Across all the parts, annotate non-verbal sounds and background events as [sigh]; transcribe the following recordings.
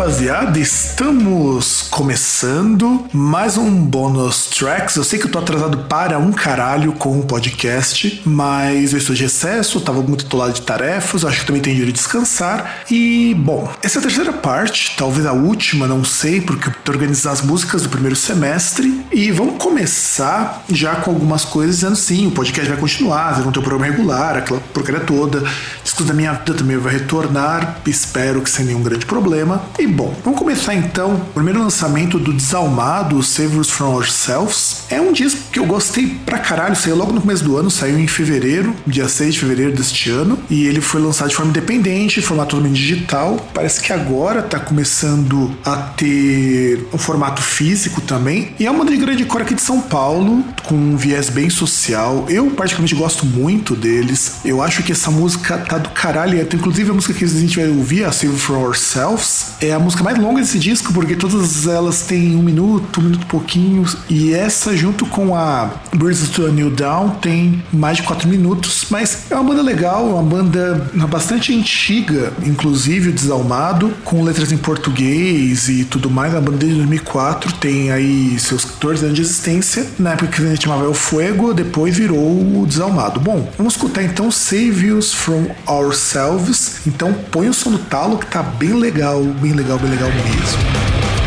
Rapaziada, estamos começando mais um bônus tracks. Eu sei que eu tô atrasado para um caralho com o podcast, mas eu estou de recesso, tava muito atolado de tarefas, acho que também tem direito de descansar. E, bom, essa é a terceira parte, talvez a última, não sei, porque eu tô organizando as músicas do primeiro semestre. E vamos começar já com algumas coisas dizendo sim, o podcast vai continuar, vai não ter o programa regular, aquela porcaria toda. Isso da minha vida também vai retornar, espero que sem nenhum grande problema. E bom, vamos começar então. O primeiro lançamento do Desalmado, Save Us From Ourselves. É um disco que eu gostei pra caralho, saiu logo no começo do ano, saiu em fevereiro, dia 6 de fevereiro deste ano. E ele foi lançado de forma independente, formato totalmente digital. Parece que agora tá começando a ter um formato físico também. E é uma grande cor aqui de São Paulo, com um viés bem social. Eu particularmente gosto muito deles. Eu acho que essa música tá do caralho. Inclusive a música que a gente vai ouvir, a Save From Ourselves, é a música mais longa desse disco, porque todas elas têm um minuto, um minuto e pouquinho. E essa, junto com a Birds to a New Down, tem mais de quatro minutos. Mas é uma banda legal, uma banda bastante antiga, inclusive o Desalmado, com letras em português e tudo mais. A banda desde 2004 tem aí seus 14 anos de existência. Na época que a gente chamava El Fuego, depois virou o Desalmado. Bom, vamos escutar então Save Us From Ourselves. Então põe o som no talo que tá bem legal, bem legal legal, bem legal mesmo.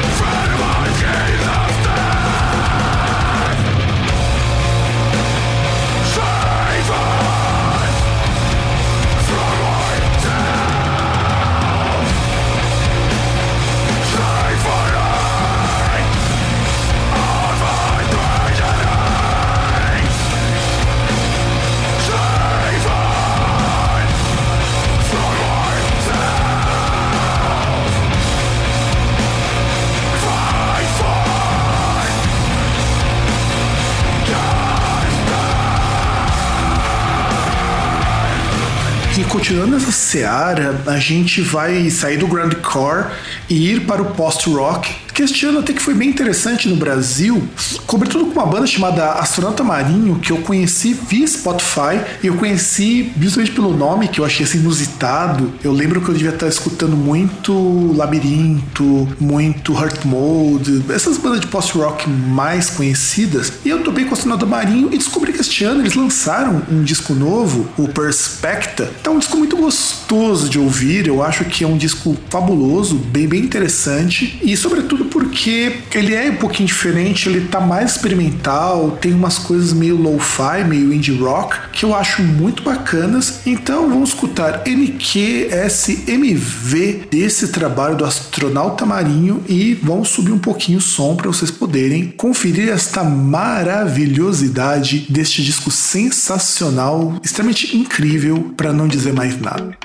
Continuando essa seara, a gente vai sair do grindcore e ir para o post-rock que este ano até que foi bem interessante no Brasil, sobretudo com uma banda chamada Astronauta Marinho, que eu conheci via Spotify, e eu conheci justamente pelo nome, que eu achei assim inusitado. Eu lembro que eu devia estar escutando muito Labirinto, muito Heart Mode, essas bandas de post-rock mais conhecidas, e eu topei com Astronauta Marinho e descobri que este ano eles lançaram um disco novo, o Perspecta. Tá um disco muito gostoso de ouvir, eu acho que é um disco fabuloso, bem, bem interessante, e sobretudo porque ele é um pouquinho diferente, ele tá mais experimental, tem umas coisas meio lo-fi, meio indie rock, que eu acho muito bacanas. Então vamos escutar NQSMV desse trabalho do astronauta marinho e vamos subir um pouquinho o som para vocês poderem conferir esta maravilhosidade deste disco sensacional, extremamente incrível, para não dizer mais nada.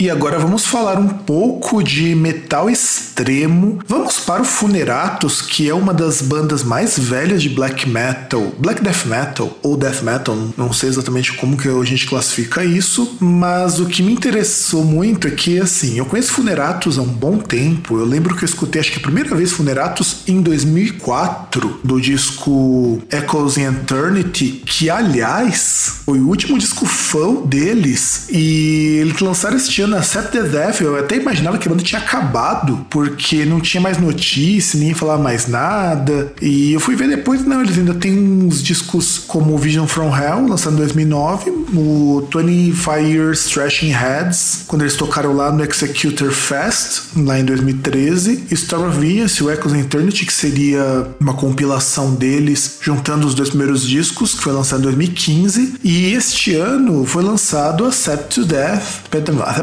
E agora vamos falar um pouco de metal extremo. Vamos para o Funeratus, que é uma das bandas mais velhas de black metal, black death metal ou death metal, não sei exatamente como que a gente classifica isso, mas o que me interessou muito é que assim, eu conheço Funeratus há um bom tempo. Eu lembro que eu escutei acho que a primeira vez Funeratus em 2004, do disco Echoes in Eternity, que aliás foi o último disco fã deles e eles lançaram este ano banda Set the Death, eu até imaginava que a banda tinha acabado, porque não tinha mais notícia, ninguém falava mais nada. E eu fui ver depois, não, eles ainda têm uns discos como Vision from Hell, lançado em 2009, o 25 Years Thrashing Heads, quando eles tocaram lá no Executor Fest, lá em 2013, Story of Venus e o Echoes Eternity, que seria uma compilação deles, juntando os dois primeiros discos, que foi lançado em 2015, e este ano foi lançado Accept to Death,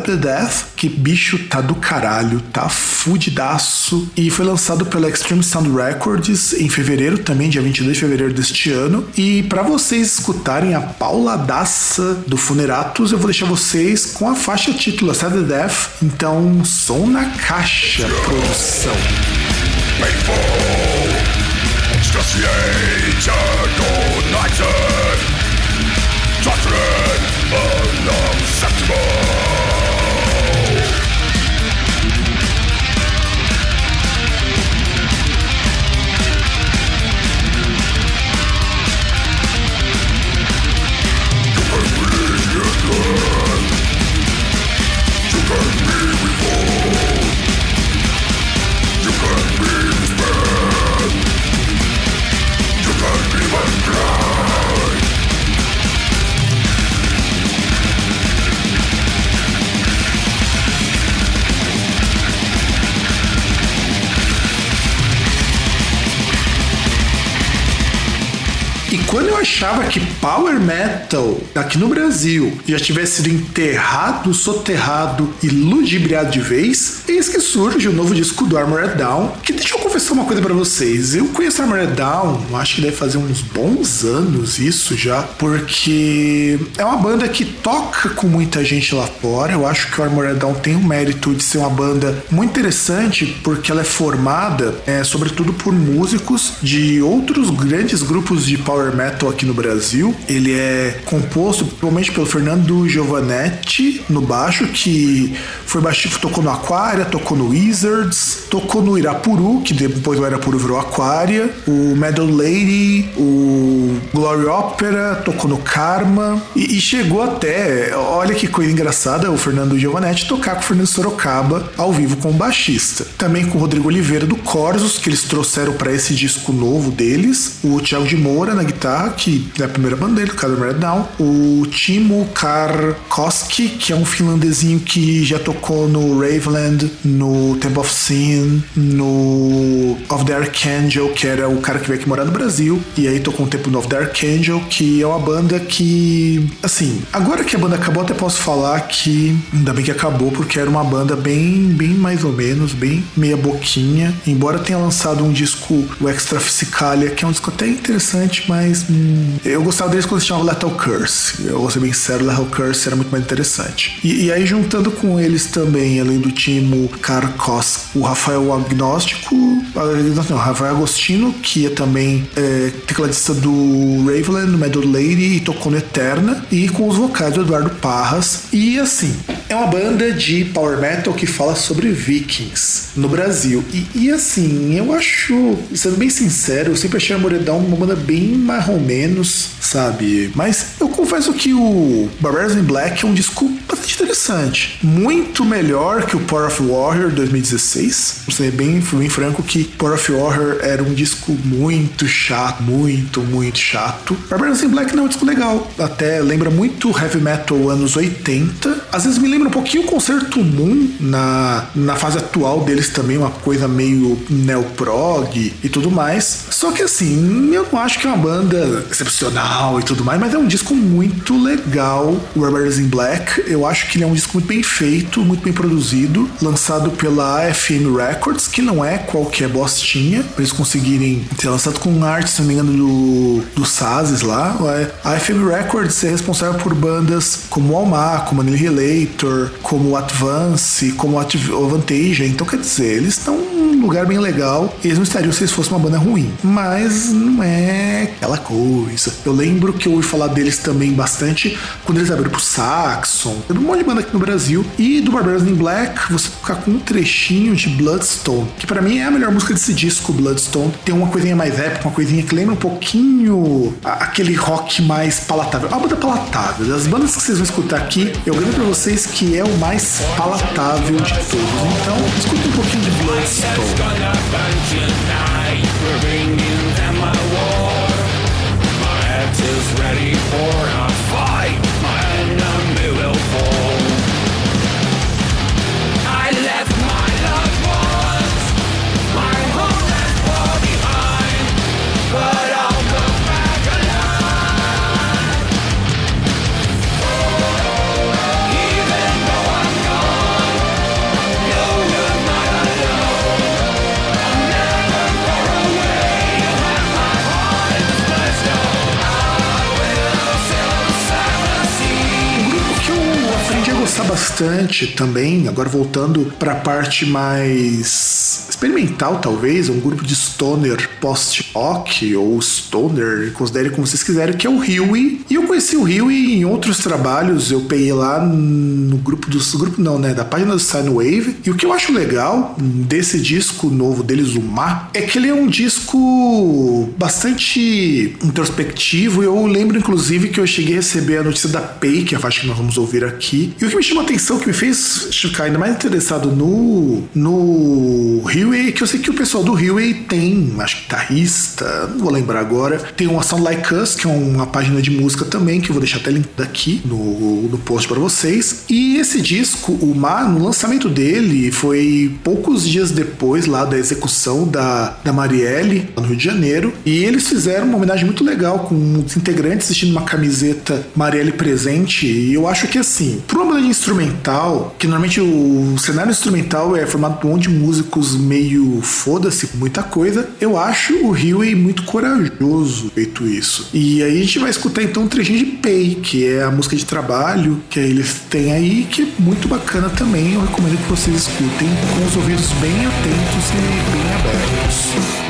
to Death, que bicho tá do caralho, tá fudidaço, e foi lançado pela Extreme Sound Records em fevereiro, também dia 22 de fevereiro deste ano, e para vocês escutarem a pauladaça do Funeratus, eu vou deixar vocês com a faixa título Accept to Death, então som na caixa, produção. E quando eu achava que Power Metal aqui no Brasil já tivesse sido enterrado, soterrado e ludibriado de vez, eis que surge o novo disco do Armored Down. Que deixa eu confessar uma coisa para vocês. Eu conheço Armored Down, acho que deve fazer uns bons anos isso já, porque é uma banda que toca com muita gente lá fora. Eu acho que o Armored Down tem o mérito de ser uma banda muito interessante, porque ela é formada, é, sobretudo, por músicos de outros grandes grupos de power metal aqui no Brasil. Ele é composto principalmente pelo Fernando Giovanetti no baixo, que foi baixista, tocou no Aquaria, tocou no Wizards, tocou no Irapuru, que depois o Irapuru virou Aquaria, o Metal Lady, o Glory Opera, tocou no Karma e, e chegou até, olha que coisa engraçada, o Fernando Giovanetti tocar com o Fernando Sorocaba ao vivo como baixista. Também com o Rodrigo Oliveira do Corsos, que eles trouxeram para esse disco novo deles, o Thiago de Moura na guitarra, que é a primeira banda dele, o Cadmer Down, o Timo Karkoski, que é um finlandesinho que já tocou no Raveland, no Temple of Sin, no Of the Archangel, que era o cara que veio aqui morar no Brasil, e aí tocou um tempo no Of the Archangel, que é uma banda que, assim, agora que a banda acabou, até posso falar que ainda bem que acabou, porque era uma banda bem, bem mais ou menos, bem meia boquinha, embora tenha lançado um disco, o Extra Physicalia, que é um disco até interessante, mas eu gostava deles quando se chamava Lethal Curse. Eu vou ser bem sincero, Lethal Curse era muito mais interessante. E, e aí, juntando com eles também, além do Timo Karkos, o Rafael Agnóstico, não, Rafael Agostino, que é também é, tecladista do Raveland, do Lady e tocou no Eterna, e com os vocais do Eduardo Parras. E assim, é uma banda de power metal que fala sobre vikings no Brasil. E, e assim, eu acho, sendo bem sincero, eu sempre achei a Moredão uma banda bem ou menos, sabe? Mas eu confesso que o Barbarians in Black é um disco bastante interessante. Muito melhor que o Power of Warrior 2016. Vou ser bem, bem franco que Power of Warrior era um disco muito chato, muito, muito chato. Barbarians in Black não é um disco legal. Até lembra muito heavy metal anos 80. Às vezes me lembra um pouquinho o Concerto Moon na, na fase atual deles também, uma coisa meio neoprog e tudo mais. Só que assim, eu não acho que é uma banda excepcional e tudo mais, mas é um disco muito legal. O Barbarians in Black, eu acho que ele é um disco muito bem feito, muito bem produzido, lançado pela AFM Records, que não é qualquer bostinha, pra eles conseguirem ser lançado com arte, se não me engano, do, do Sazes lá. A AFM Records é responsável por bandas como Almar, como Annihilator, como Advance, como Advantage. Então, quer dizer, eles estão um lugar bem legal. Eles não estariam se eles fossem uma banda ruim. Mas não é aquela coisa. Eu lembro que eu ouvi falar deles também bastante quando eles abriram pro Saxon. Tem um monte de banda aqui no Brasil. E do Barbarians in Black, você tocar com um trechinho de Bloodstone, que para mim é a melhor música desse disco, Bloodstone. Tem uma coisinha mais épica, uma coisinha que lembra um pouquinho aquele rock mais palatável. A banda palatável. Das bandas que vocês vão escutar aqui, eu garanto pra vocês que é o mais palatável de todos. Então, escuta um pouquinho de Bloodstone. Bastante também, agora voltando para a parte mais experimental, talvez, um grupo de stoner post-rock ou stoner, considere como vocês quiserem, que é o Huey. E eu conheci o Huey em outros trabalhos, eu peguei lá no grupo dos grupo não, né, da página do Wave. E o que eu acho legal desse disco novo deles, o Ma, é que ele é um disco bastante introspectivo. Eu lembro inclusive que eu cheguei a receber a notícia da Pay, que é a faixa que nós vamos ouvir aqui. E o que me chamou atenção, que me fez ficar ainda mais interessado no no Huey, que eu sei que o pessoal do Huey tem, acho que guitarrista, não vou lembrar agora, tem uma Sound Like Us, que é uma página de música também, que eu vou deixar até link aqui no, no post para vocês. E esse disco, o Mar, no lançamento dele, foi poucos dias depois lá da execução da, da Marielle, no Rio de Janeiro, e eles fizeram uma homenagem muito legal com os integrantes vestindo uma camiseta Marielle presente, e eu acho que assim, banda de instrumental, que normalmente o cenário instrumental é formado por um monte de músicos meio foda-se muita coisa, eu acho o Huey muito corajoso feito isso. E aí a gente vai escutar então um trechinho de Pay, que é a música de trabalho que eles têm aí, que é muito bacana também. Eu recomendo que vocês escutem com os ouvidos bem atentos e bem abertos.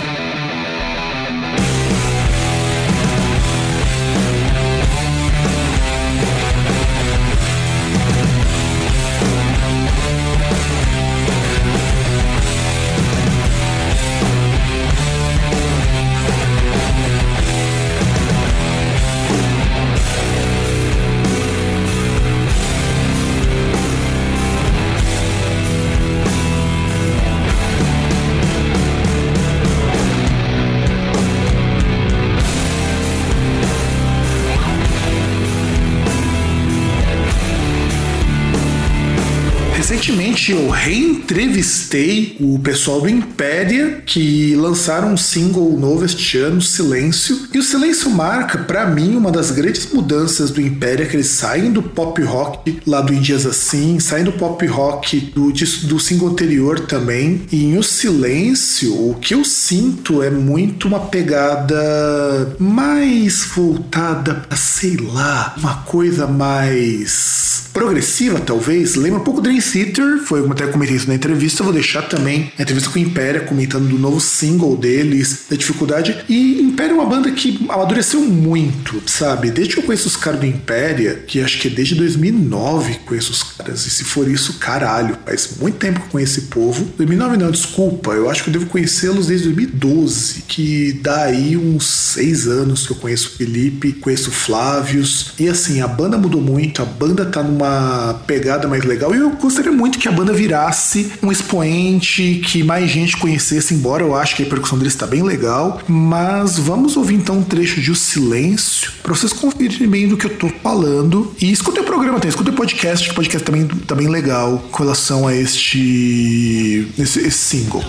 Recentemente eu reentrevistei o pessoal do Impéria, que lançaram um single novo este ano, Silêncio. E o Silêncio marca, para mim, uma das grandes mudanças do Impéria, que eles saem do pop rock lá do Indias Assim, saem do pop rock do, do single anterior também. E em O Silêncio, o que eu sinto é muito uma pegada mais voltada pra, sei lá, uma coisa mais progressiva, talvez. Lembra um pouco Dream Theater, foi como até comentei isso na entrevista. Vou deixar também a entrevista com o Império comentando do novo single deles, da dificuldade. E Império é uma banda que amadureceu muito, sabe? Desde que eu conheço os caras do Império, que acho que é desde 2009 que conheço os caras. E se for isso, caralho, faz muito tempo que eu conheço esse povo. 2009 não, desculpa, eu acho que eu devo conhecê-los desde 2012, que dá aí uns seis anos que eu conheço o Felipe, conheço o Flávios. E assim, a banda mudou muito, a banda tá numa uma pegada mais legal. E eu gostaria muito que a banda virasse um expoente, que mais gente conhecesse, embora eu acho que a percussão deles está bem legal. Mas vamos ouvir então um trecho de O Silêncio, para vocês conferirem bem do que eu tô falando. E escutem o programa também, escutem o podcast, que o podcast também tá bem legal com relação a este esse, esse single.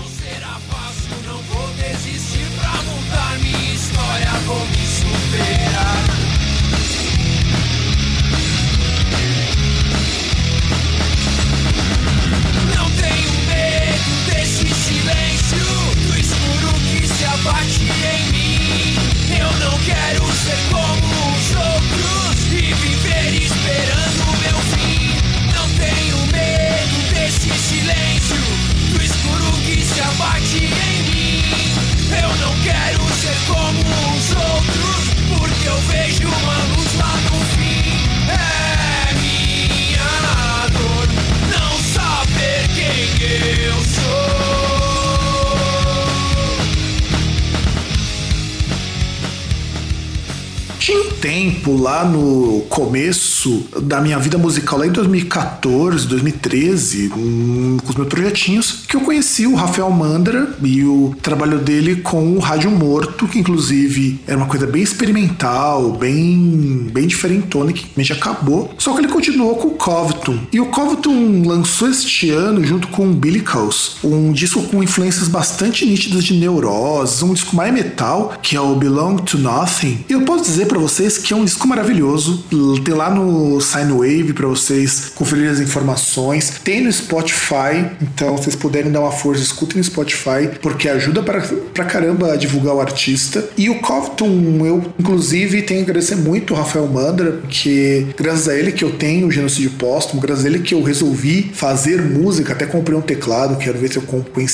Tempo, lá no começo da minha vida musical, lá em 2014, 2013, um, com os meus projetinhos, que eu conheci o Rafael Mandra e o trabalho dele com o Rádio Morto, que inclusive era uma coisa bem experimental, bem, bem diferentona, que já acabou. Só que ele continuou com o Covington. E o Covington lançou este ano, junto com o Billicals, um disco com influências bastante nítidas de Neuroses, um disco mais metal, que é o Belong to Nothing. E eu posso dizer para vocês que é um disco maravilhoso. Tem lá no Sine Wave para vocês conferirem as informações. Tem no Spotify, então vocês puderem dar uma força, escutem no Spotify, porque ajuda para caramba a divulgar o artista. E o Covington, eu inclusive tenho que agradecer muito o Rafael Mandra, que graças a ele que eu tenho o genocídio póstumo, graças a ele que eu resolvi fazer música, até comprei um teclado, quero ver se eu compro um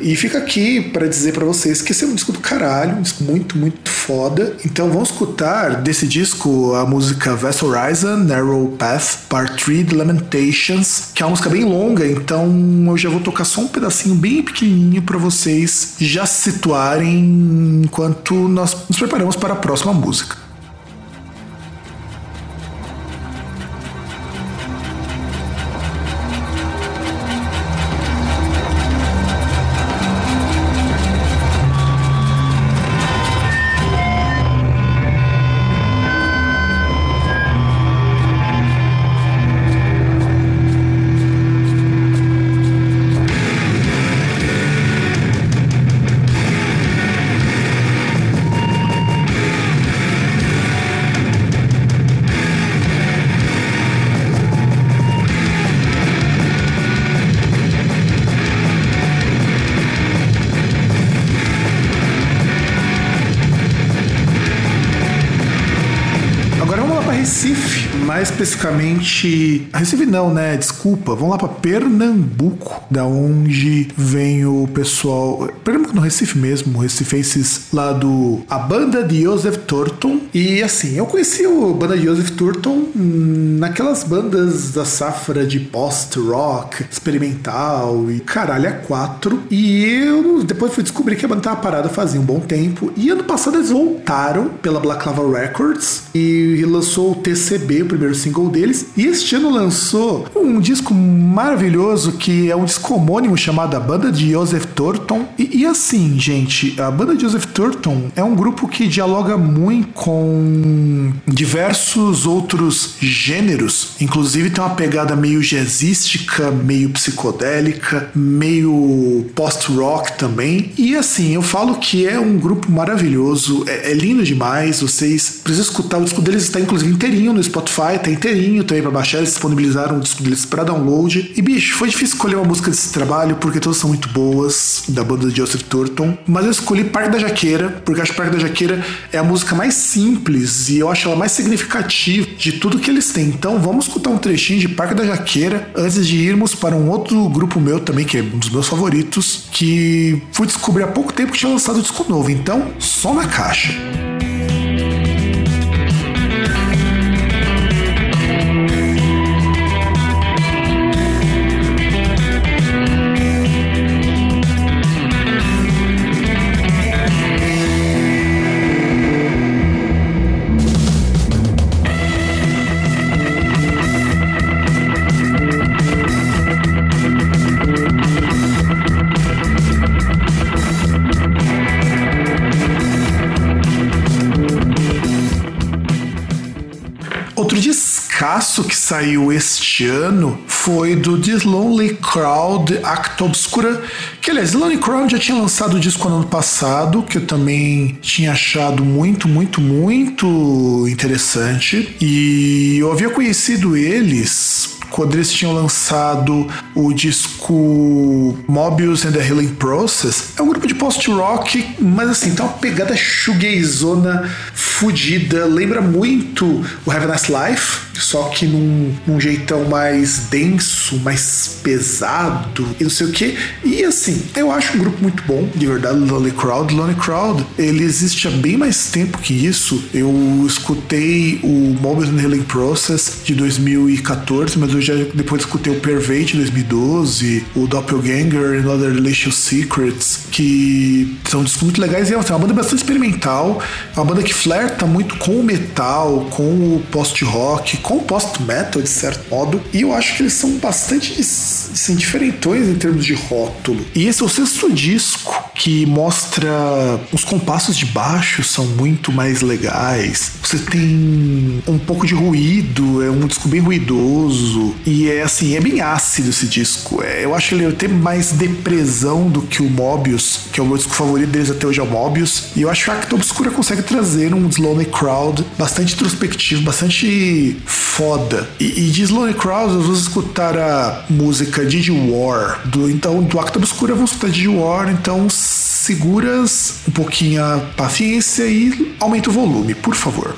E fica aqui para dizer para vocês que esse é um disco do caralho, um disco muito, muito foda. Então vamos escutar desse disco a música Vast Horizon, Narrow Path, Part 3 The Lamentations, que é uma música bem longa, então eu já vou tocar só um pedacinho bem pequenininho para vocês já se situarem enquanto nós nos preparamos para a próxima música. Especificamente. Recife não, né? Desculpa. Vamos lá para Pernambuco, da onde vem o pessoal. Pernambuco no Recife mesmo, Recifenses lá do. A banda de Joseph Thornton. E assim, eu conheci a banda de Joseph Thornton naquelas bandas da safra de post-rock, experimental e caralho, a quatro. E eu depois fui descobrir que a banda tava parada fazia um bom tempo. E ano passado eles voltaram pela Black Lava Records e lançou o TCB, o primeiro single deles. E este ano lançou um disco maravilhoso que é um disco homônimo chamado A Banda de Joseph Thornton. E, e assim, gente, a Banda de Joseph Thornton é um grupo que dialoga muito com diversos outros gêneros. Inclusive tem uma pegada meio jazzística, meio psicodélica, meio post-rock também. E assim, eu falo que é um grupo maravilhoso, é, é lindo demais. Vocês precisam escutar, o disco deles está inclusive inteirinho no Spotify, tá inteirinho também para baixar. Eles disponibilizaram o disco deles para download. E bicho, foi difícil escolher uma música desse trabalho porque todas são muito boas, da banda de Joseph Thornton. Mas eu escolhi Parque da Jaqueira, porque acho que Parque da Jaqueira é a música mais simples e eu acho ela mais significativa de tudo que eles têm. Então vamos escutar um trechinho de Parque da Jaqueira antes de irmos para um outro grupo meu também, que é um dos meus favoritos, que fui descobrir há pouco tempo que tinha lançado um disco novo. Então, só na caixa. Descasso que saiu este ano foi do This Lonely Crowd Act Obscura, que aliás, The Lonely Crowd já tinha lançado o disco no ano passado, que eu também tinha achado muito, muito, muito interessante. E eu havia conhecido eles quando eles tinham lançado o disco Mobius and the Healing Process. É um grupo de post-rock, mas assim, tá uma pegada shoegazona fudida. Lembra muito o Have a Nice Life, só que num, num jeitão mais denso, mais pesado e não sei o que. E assim, eu acho um grupo muito bom, de verdade, Lonely Crowd. Lonely Crowd, ele existe há bem mais tempo que isso. Eu escutei o Mobile Healing Process de 2014, mas eu já depois escutei o Pervade de 2012, o Doppelganger e Other Delicious Secrets, que são discos muito legais e é uma banda bastante experimental, é uma banda que flerta muito com o metal, com o post-rock, com o post-metal, de certo modo, e eu acho que eles são bastante assim, diferentões em termos de rótulo. E esse é o sexto disco que mostra os compassos de baixo são muito mais legais. Você tem um pouco de ruído, é um disco bem ruidoso e é assim, é bem ácido esse disco. É, eu acho ele tem mais depressão do que o Mobius, que é o meu disco favorito deles até hoje é o Mobius. E eu acho que a Acta Obscura consegue trazer um Slowly Crowd bastante introspectivo, bastante foda. E, e de Slowly Crowd, vamos escutar a música Digi War. Do, então, do Acta Obscura, vamos escutar Digi War. Então, seguras um pouquinho a paciência e aumenta o volume, por favor.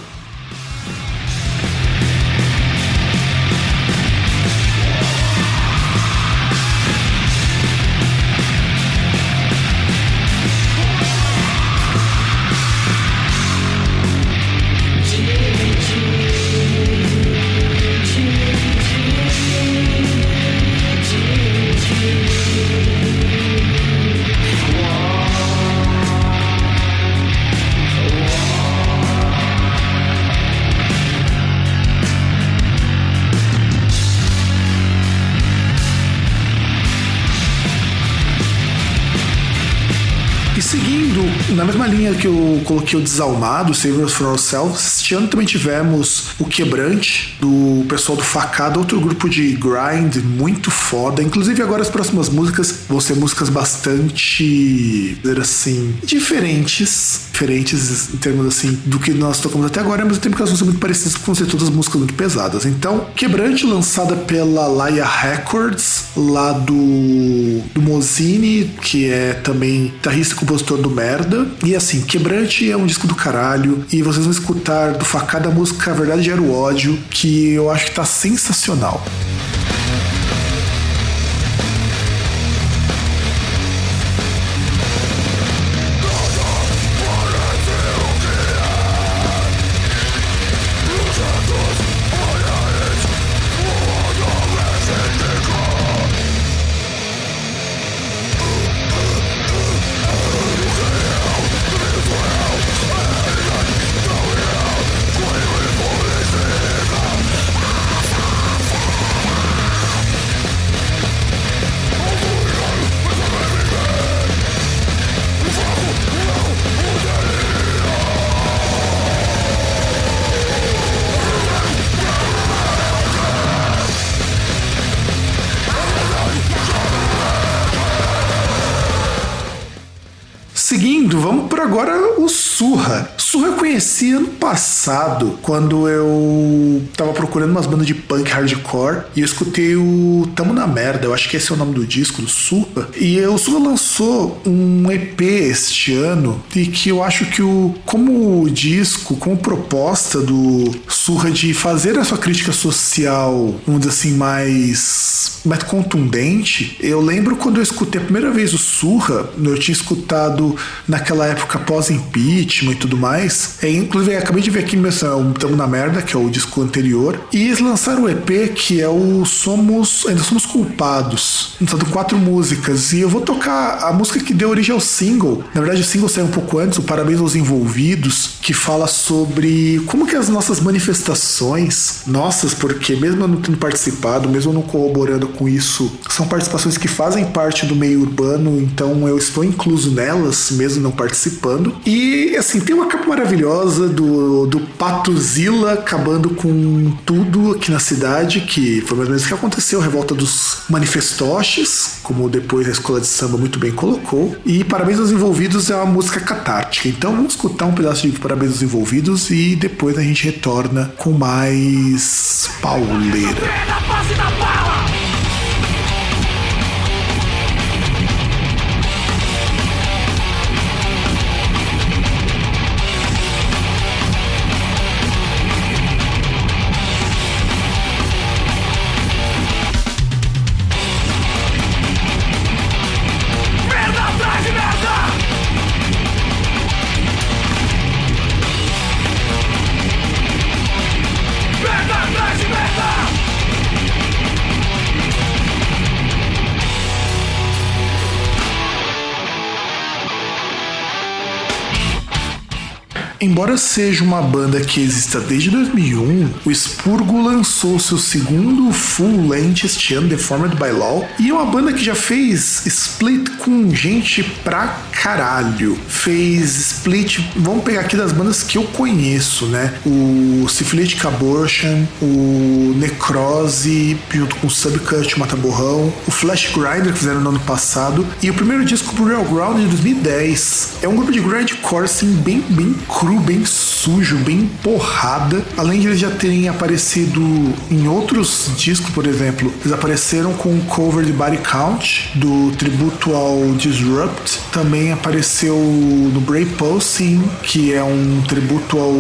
Que eu coloquei o Desalmado, Save Us For Ourselves, este ano também tivemos o Quebrante, do pessoal do Facada, outro grupo de grind muito foda. Inclusive, agora as próximas músicas vão ser músicas bastante, dizer assim, diferentes. Diferentes em termos assim do que nós tocamos até agora, mas tempo que elas vão muito parecidas por ser todas músicas muito pesadas. Então, Quebrante, lançada pela Laia Records, lá do, do Mozini, que é também guitarrista e compositor do Merda. E assim, Quebrante é um disco do caralho, e vocês vão escutar do Facada a música Verdade Gera o Ódio, que eu acho que tá sensacional. Agora o Surra. Surra eu conheci ano passado, quando eu tava procurando umas bandas de punk hardcore e eu escutei o Tamo na Merda, eu acho que esse é o nome do disco, do Surra. E o Surra lançou um EP este ano e que eu acho que o como disco, como proposta do Surra de fazer a sua crítica social, vamos dizer assim, mais, mais contundente, eu lembro quando eu escutei a primeira vez o Surra, eu tinha escutado naquela época pós-impeachment e tudo mais. É, inclusive, acabei de ver aqui o Tamo na Merda, que é o disco anterior. E eles lançaram o EP que é o Somos. Ainda Somos Culpados. São quatro músicas. E eu vou tocar a música que deu origem ao single. Na verdade, o single saiu um pouco antes, o Parabéns aos Envolvidos, que fala sobre como que as nossas manifestações, nossas, porque mesmo eu não tendo participado, mesmo eu não corroborando com isso, são participações que fazem parte do meio urbano, então eu estou incluso nelas, mesmo não participando. E assim, tem uma capa maravilhosa do, do Patuzila acabando com tudo aqui na cidade, que foi mais ou menos o que aconteceu, a revolta dos manifestoches, como depois a escola de samba muito bem colocou. E Parabéns aos Envolvidos é uma música catártica. Então vamos escutar um pedaço de Parabéns aos Envolvidos e depois a gente retorna com mais pauleira. Embora seja uma banda que exista desde 2001, o Spurgo lançou seu segundo full length este ano, Deformed by Law, e é uma banda que já fez split com gente pra caralho. Fez split, vamos pegar aqui das bandas que eu conheço, né? O Syphilitic Abortion, o Necrose, junto com o Subcut, Mata Borrão, o Flash Grinder que fizeram no ano passado, e o primeiro disco Real Ground de 2010. É um grupo de grindcore assim, bem, bem cru, bem sujo, bem porrada. Além de eles já terem aparecido em outros discos, por exemplo, eles apareceram com um cover de Body Count, do tributo ao Disrupt. Também apareceu no Brave Pulsing, que é um tributo ao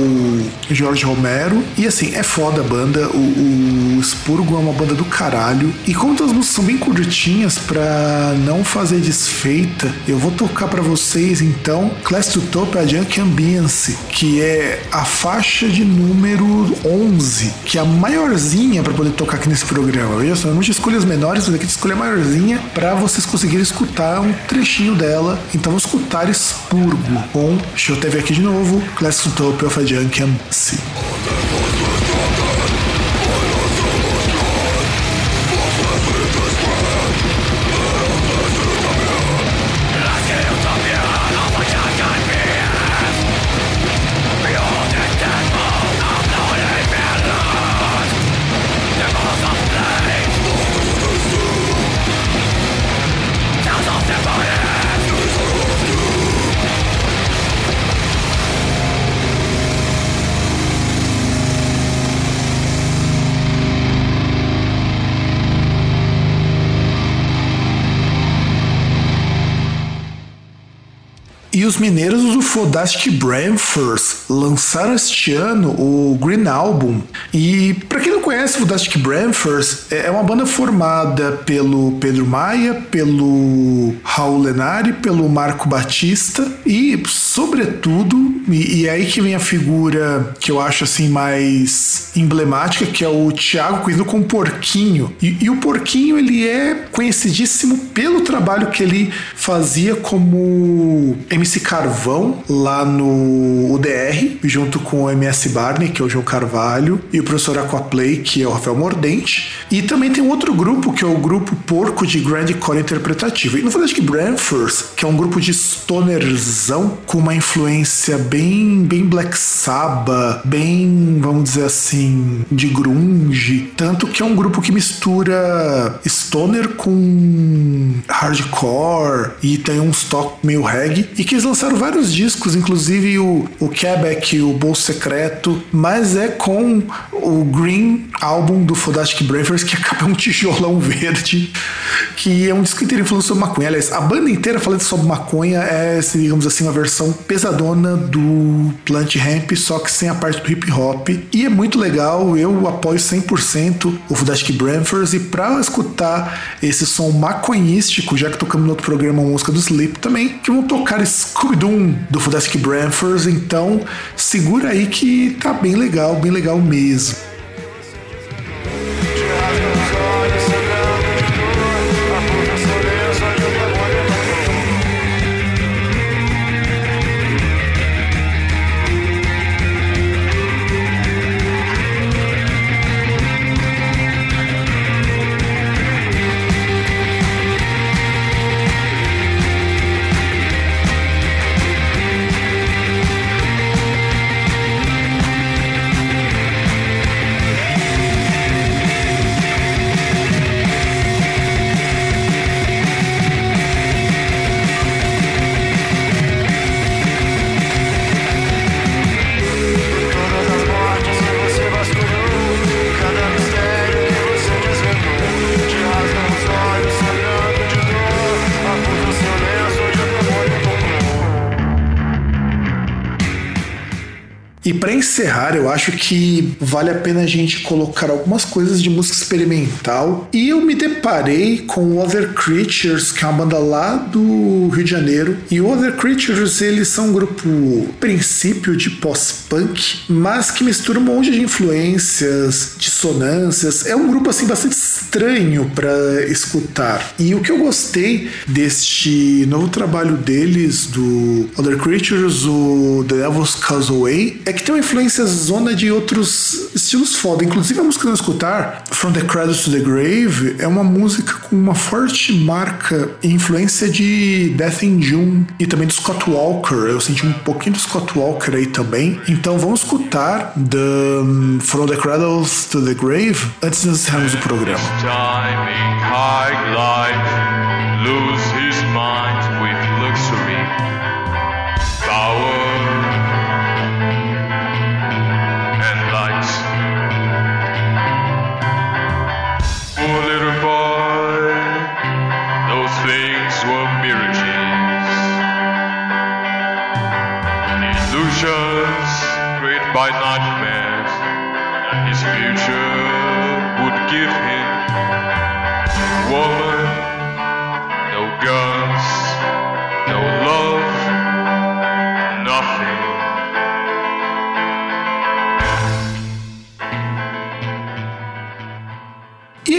George Romero. E assim, é foda a banda. O, o Spurgo é uma banda do caralho. E como as músicas são bem curtinhas, pra não fazer desfeita, eu vou tocar para vocês então Class to Top a Junk Ambience, que é a faixa de número 11, que é a maiorzinha para poder tocar aqui nesse programa. Eu não escolho as menores, mas aqui te escolho a maiorzinha para vocês conseguirem escutar um trechinho dela. Então vamos escutar Spurgo com, deixa eu até ver aqui de novo, Class to Top of a Junk Ambience. Os mineiros do Fodastic Branfors lançaram este ano o Green Album. E para quem não conhece, o Fodastic Branfors é uma banda formada pelo Pedro Maia, pelo Raul Lenari, pelo Marco Batista e, sobretudo, e, e é aí que vem a figura que eu acho assim mais emblemática, que é o Thiago conhecido como Porquinho. E, e o Porquinho ele é conhecidíssimo pelo trabalho que ele fazia como MC Carvão lá no UDR, junto com o MS Barney, que é o João Carvalho, e o professor Aquaplay, que é o Rafael Mordente. E também tem outro grupo, que é o grupo Porco de Grandcore Interpretativo. E no Fantastic Branfors, que é um grupo de stonerzão com uma influência bem, bem Black Sabbath, bem, vamos dizer assim, de grunge. Tanto que é um grupo que mistura stoner com hardcore e tem um stock meio reggae e que eles lançaram vários discos, inclusive o, o Quebec, o Bolso Secreto, mas é com o Green Album do Fodastic Bravers, que [laughs] acaba um tijolão verde, que é um disco inteiro falando sobre maconha. Aliás, a banda inteira falando sobre maconha é, digamos assim, uma versão pesadona do Plant Ramp, só que sem a parte do hip hop. E é muito legal, eu apoio 100% o Fodastic Bramfors, e pra escutar esse som maconhístico, já que tocamos no outro programa uma música do Sleep também, que vão tocar Scooby-Doo do Fodastic Bramfors, então segura aí que tá bem legal, bem legal mesmo. Encerrar, eu acho que vale a pena a gente colocar algumas coisas de música experimental. E eu me deparei com Other Creatures, que é uma banda lá do Rio de Janeiro. E Other Creatures, eles são um grupo princípio de pós-punk, mas que mistura um monte de influências, dissonâncias. É um grupo assim bastante estranho para escutar. E o que eu gostei deste novo trabalho deles, do Other Creatures, o The Devil's Causeway, é que tem uma influência zona de outros estilos foda. Inclusive a música que eu escutar, From the Cradle to the Grave, é uma música com uma forte marca e influência de Death in June e também do Scott Walker. Eu senti um pouquinho do Scott Walker aí também. Então vamos escutar The, From the Cradles to the Grave antes de encerrarmos o programa. power. By nightmares his future would give him. Woman, no guns, no love, nothing.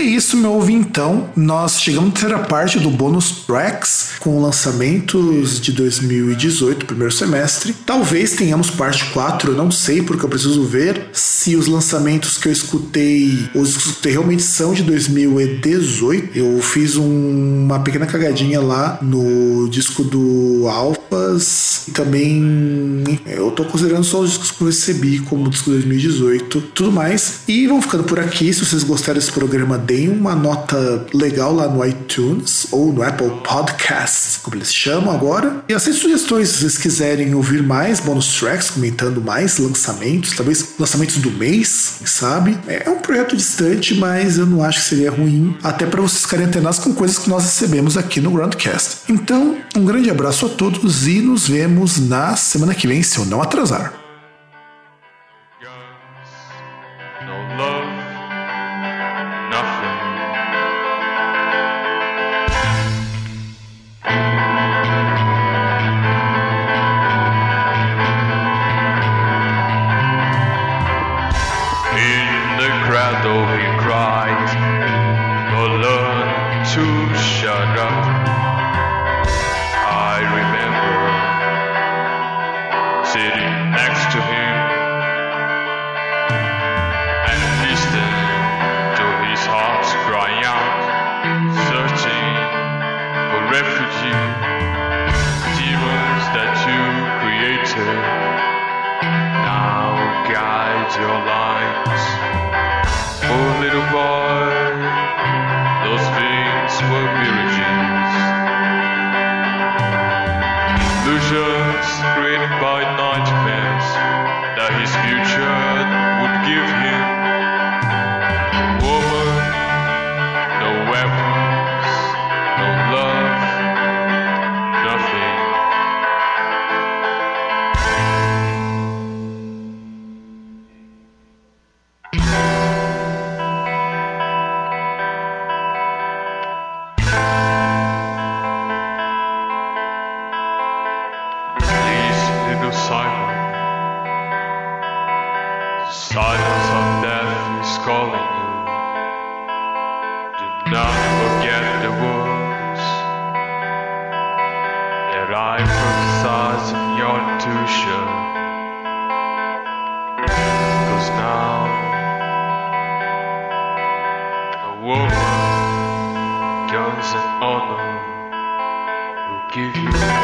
Isso, meu ouvintão. Nós chegamos na terceira parte do bônus tracks com lançamentos de 2018, primeiro semestre. Talvez tenhamos parte 4, eu não sei, porque eu preciso ver se os lançamentos que eu escutei, os que eu escutei realmente são de 2018. Eu fiz um, uma pequena cagadinha lá no disco do Alphas e também eu tô considerando só os discos que eu recebi como disco 2018, tudo mais. E vamos ficando por aqui. Se vocês gostaram desse programa, deem uma nota legal lá no iTunes ou no Apple Podcasts, como eles chamam agora. E aceito sugestões se vocês quiserem ouvir mais bonus tracks, comentando mais lançamentos, talvez lançamentos do mês, quem sabe. É um projeto distante, mas eu não acho que seria ruim, até para vocês ficarem antenados com coisas que nós recebemos aqui no Groundcast. Então, um grande abraço a todos e nos vemos na semana que vem, se eu não atrasar. Silence of death is calling you. Do not forget the words that I prophesied in your tuition. Cause now a woman, guns and honor will give you.